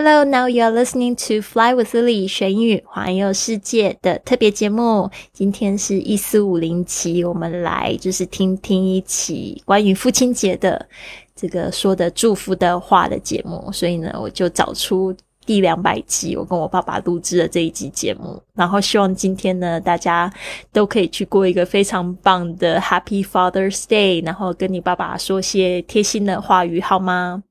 Hello, now you are listening to Fly with Lily 学英语环游世界的特别节目。今天是一四五零期，我们来就是听听一起关于父亲节的这个说的祝福的话的节目。所以呢，我就找出第两百集，我跟我爸爸录制的这一集节目。然后希望今天呢，大家都可以去过一个非常棒的 Happy Father's Day，然后跟你爸爸说些贴心的话语，好吗？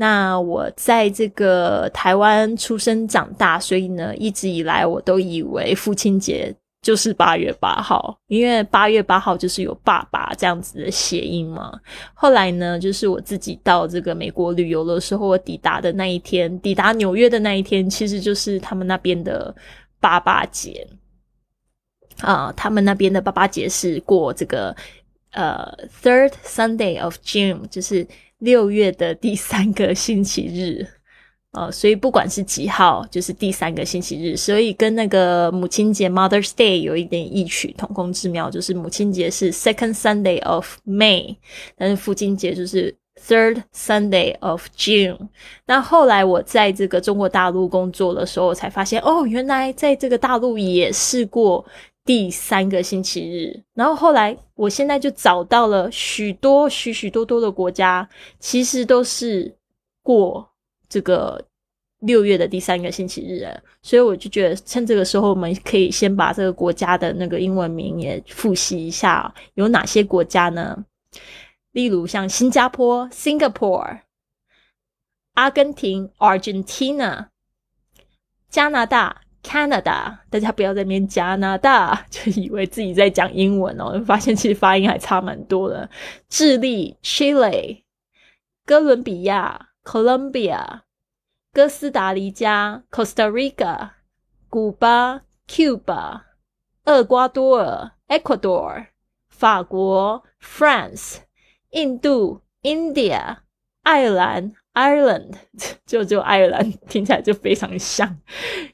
那我在这个台湾出生长大，所以呢，一直以来我都以为父亲节就是八月八号，因为八月八号就是有爸爸这样子的谐音嘛。后来呢，就是我自己到这个美国旅游的时候，我抵达的那一天，抵达纽约的那一天，其实就是他们那边的爸爸节啊。他们那边的爸爸节是过这个呃 Third Sunday of June，就是。六月的第三个星期日，呃，所以不管是几号，就是第三个星期日，所以跟那个母亲节 （Mother's Day） 有一点异曲同工之妙，就是母亲节是 Second Sunday of May，但是父亲节就是 Third Sunday of June。那后来我在这个中国大陆工作的时候，才发现哦，原来在这个大陆也试过。第三个星期日，然后后来，我现在就找到了许多许许多多的国家，其实都是过这个六月的第三个星期日，所以我就觉得趁这个时候，我们可以先把这个国家的那个英文名也复习一下，有哪些国家呢？例如像新加坡 （Singapore）、阿根廷 （Argentina）、加拿大。Canada，大家不要在那边加拿大，就以为自己在讲英文哦，发现其实发音还差蛮多的。智利 Chile，哥伦比亚 Colombia，哥斯达黎加 Costa Rica，古巴 Cuba，厄瓜多尔 Ecuador，法国 France，印度 India，爱尔兰。Ireland 就就爱尔兰听起来就非常像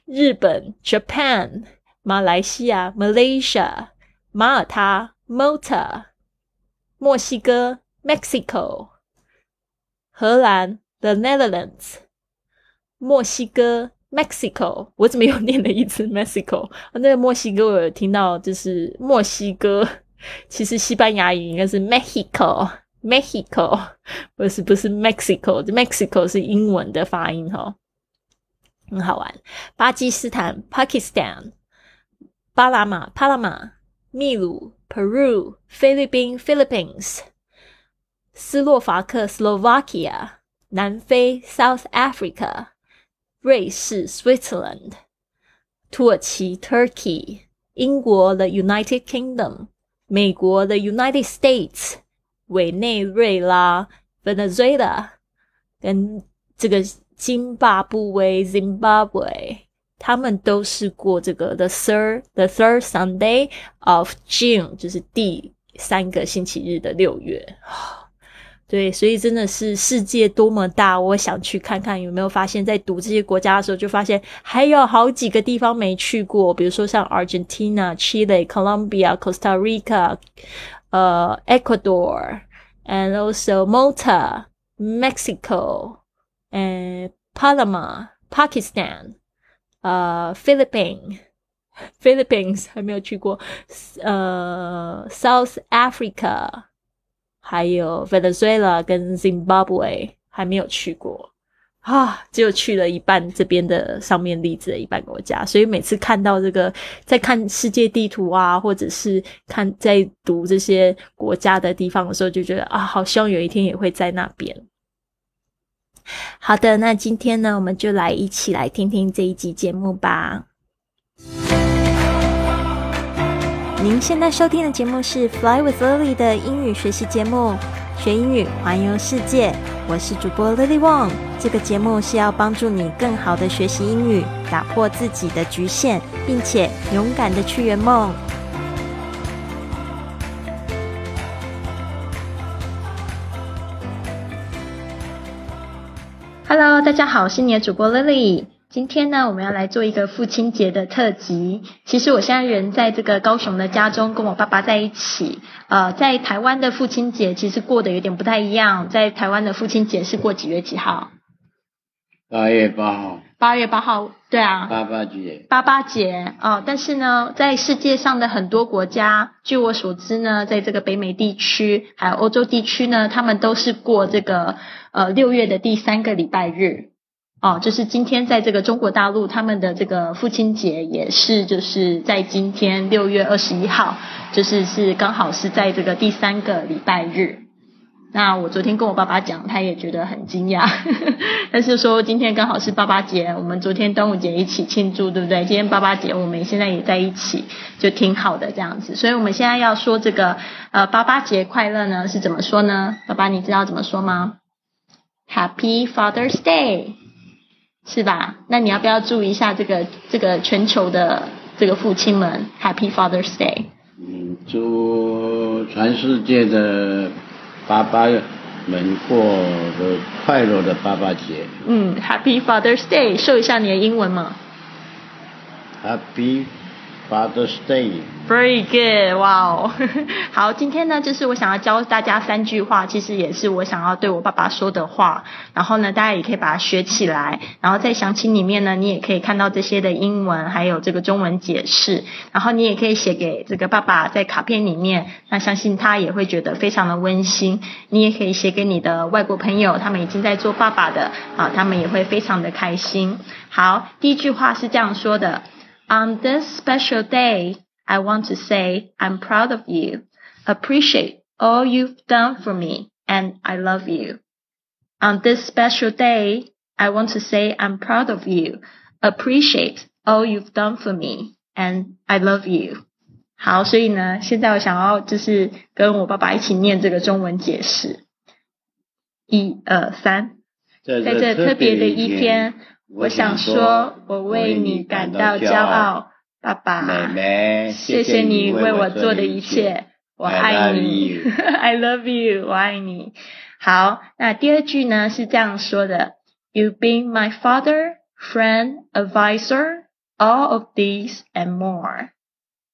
日本 Japan 马来西亚 Malaysia 马耳他 Malta 墨西哥 Mexico 荷兰 The Netherlands 墨西哥 Mexico 我怎么又念了一次 Mexico 那个墨西哥我有听到就是墨西哥其实西班牙语应该是 Mexico。Mexico 不是不是 Mexico，Mexico 是英文的发音哈，很好玩。巴基斯坦 Pakistan，巴拿马 Panama，秘鲁 Peru，菲律宾 Philippines，斯洛伐克 Slovakia，南非 South Africa，瑞士 Switzerland，土耳其 Turkey，英国 The United Kingdom，美国 The United States。委内瑞拉 （Venezuela） 跟这个津巴布韦 （Zimbabwe），他们都是过这个 the third the third Sunday of June，就是第三个星期日的六月。对，所以真的是世界多么大，我想去看看有没有发现，在读这些国家的时候，就发现还有好几个地方没去过，比如说像 Argentina、Chile、Colombia、Costa Rica。uh, Ecuador, and also Malta, Mexico, and Panama, Pakistan, uh, Philippines. Philippines 还没有去过，呃，South Africa，还有 Venezuela 跟 Zimbabwe 还没有去过。 啊，只有去了一半这边的上面例子的一半国家，所以每次看到这个，在看世界地图啊，或者是看在读这些国家的地方的时候，就觉得啊，好希望有一天也会在那边。好的，那今天呢，我们就来一起来听听这一集节目吧。您现在收听的节目是《Fly with Lily》的英语学习节目。学英语，环游世界。我是主播 Lily Wong。这个节目是要帮助你更好的学习英语，打破自己的局限，并且勇敢的去圆梦。Hello，大家好，我是你的主播 Lily。今天呢，我们要来做一个父亲节的特辑。其实我现在人在这个高雄的家中，跟我爸爸在一起。呃，在台湾的父亲节其实过得有点不太一样。在台湾的父亲节是过几月几号？八月八号，八月八号，对啊，八八节，八八节哦。但是呢，在世界上的很多国家，据我所知呢，在这个北美地区还有欧洲地区呢，他们都是过这个呃六月的第三个礼拜日。哦，就是今天在这个中国大陆，他们的这个父亲节也是就是在今天六月二十一号，就是是刚好是在这个第三个礼拜日。那我昨天跟我爸爸讲，他也觉得很惊讶，但是说今天刚好是爸爸节，我们昨天端午节一起庆祝，对不对？今天爸爸节，我们现在也在一起，就挺好的这样子。所以我们现在要说这个呃爸爸节快乐呢，是怎么说呢？爸爸，你知道怎么说吗？Happy Father's Day，是吧？那你要不要注意一下这个这个全球的这个父亲们？Happy Father's Day。嗯，祝全世界的。爸爸们过个快乐的爸爸节。嗯，Happy Father's Day，说一下你的英文嘛。Happy Father's Day。Very good，哇哦，好，今天呢，就是我想要教大家三句话，其实也是我想要对我爸爸说的话。然后呢，大家也可以把它学起来。然后在详情里面呢，你也可以看到这些的英文，还有这个中文解释。然后你也可以写给这个爸爸在卡片里面，那相信他也会觉得非常的温馨。你也可以写给你的外国朋友，他们已经在做爸爸的啊，他们也会非常的开心。好，第一句话是这样说的 ：On this special day。I want to say I'm proud of you, appreciate all you've done for me, and I love you. On this special day, I want to say I'm proud of you, appreciate all you've done for me, and I love you. 好，所以呢，现在我想要就是跟我爸爸一起念这个中文解释。一二三，在这特别的一天， 我想说，我为你感到骄傲。爸爸，妹妹，谢谢你为我做的一切，我爱你，I love you，我爱你。好，那第二句呢是这样说的：You've been my father, friend, advisor, all of these and more.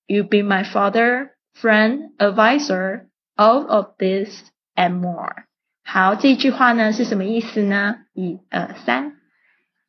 You've been my father, friend, advisor, all of this and more. 好，这句话呢是什么意思呢？一二三，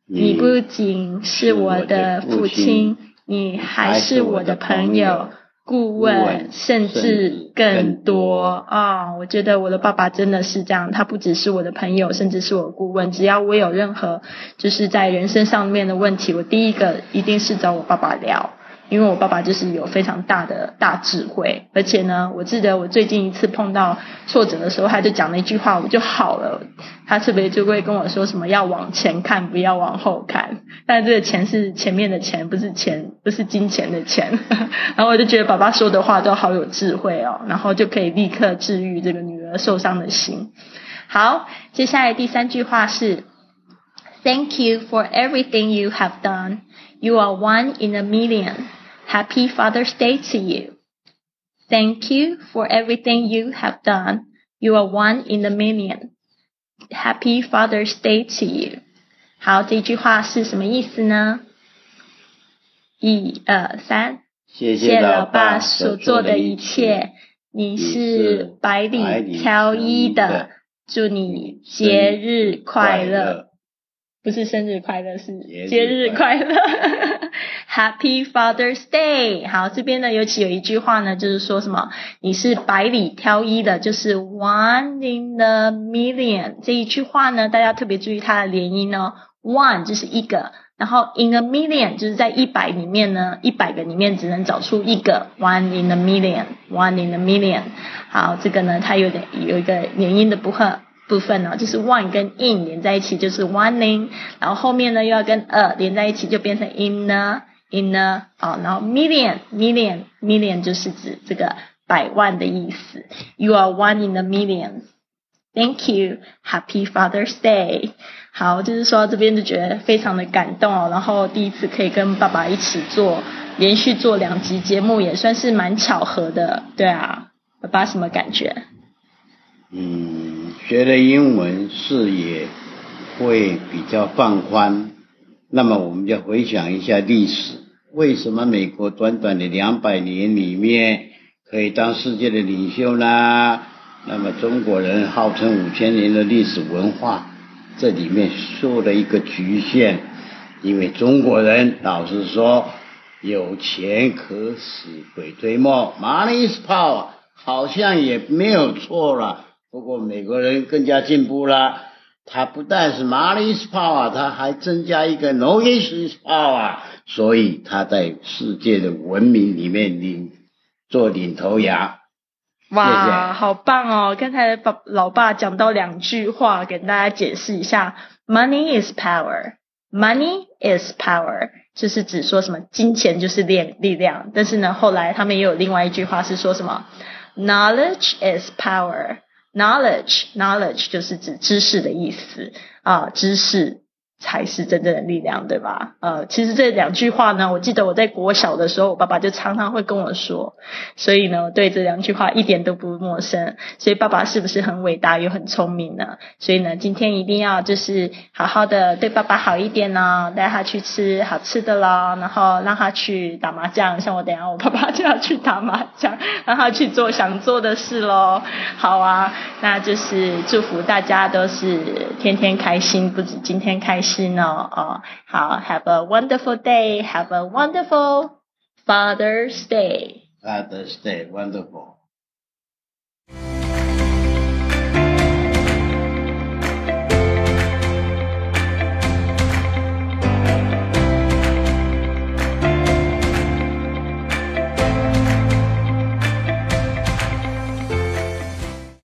你不仅是我的父亲。你还是我的朋友、顾问，甚至更多啊！我觉得我的爸爸真的是这样，他不只是我的朋友，甚至是我顾问。只要我有任何就是在人生上面的问题，我第一个一定是找我爸爸聊。因为我爸爸就是有非常大的大智慧，而且呢，我记得我最近一次碰到挫折的时候，他就讲了一句话，我就好了。他特别就会跟我说什么要往前看，不要往后看。但这个钱是前面的钱，不是钱，不是金钱的钱。然后我就觉得爸爸说的话都好有智慧哦，然后就可以立刻治愈这个女儿受伤的心。好，接下来第三句话是：Thank you for everything you have done. You are one in a million. Happy Father's Day to you. Thank you for everything you have done. You are one in a million. Happy Father's Day to you. 好，这句话是什么意思呢？一二三，谢谢老爸所做的一切，你是百里挑一的，祝你节日快乐。 不是生日快乐，是节日快乐。Happy Father's Day！好，这边呢，尤其有一句话呢，就是说什么？你是百里挑一的，就是 one in the million 这一句话呢，大家特别注意它的连音哦。one 就是一个，然后 in a million 就是在一百里面呢，一百个里面只能找出一个 one in a million，one in a million。好，这个呢，它有点有一个连音的部分。部分呢，就是 one 跟 in 连在一起就是 one in，然后后面呢又要跟 a 连在一起就变成 in a in a 啊，然后 million million million 就是指这个百万的意思。You are one in the million. Thank you. Happy Father's Day. 好，就是说这边就觉得非常的感动哦，然后第一次可以跟爸爸一起做连续做两集节目，也算是蛮巧合的。对啊，爸爸什么感觉？嗯，学了英文视野会比较放宽。那么我们就回想一下历史，为什么美国短短的两百年里面可以当世界的领袖呢？那么中国人号称五千年的历史文化，这里面受了一个局限，因为中国人老是说有钱可使鬼推磨，money is power，好像也没有错了。不过美国人更加进步了，他不但是 money is power，他还增加一个 knowledge is power，所以他在世界的文明里面领做领头羊。哇，好棒哦！刚才爸老爸讲到两句话，给大家解释一下：Money is power. Money is power，就是指说什么金钱就是力力量。但是呢，后来他们也有另外一句话是说什么：Knowledge is power. Knowledge, knowledge 就是指知识的意思啊，知识。才是真正的力量，对吧？呃，其实这两句话呢，我记得我在国小的时候，我爸爸就常常会跟我说，所以呢，我对这两句话一点都不陌生。所以爸爸是不是很伟大又很聪明呢？所以呢，今天一定要就是好好的对爸爸好一点呢，带他去吃好吃的啦，然后让他去打麻将，像我等下我爸爸就要去打麻将，让他去做想做的事喽。好啊，那就是祝福大家都是天天开心，不止今天开心。是呢，哦，好，Have a wonderful day. Have a wonderful Father's Day. Father's Day, wonderful.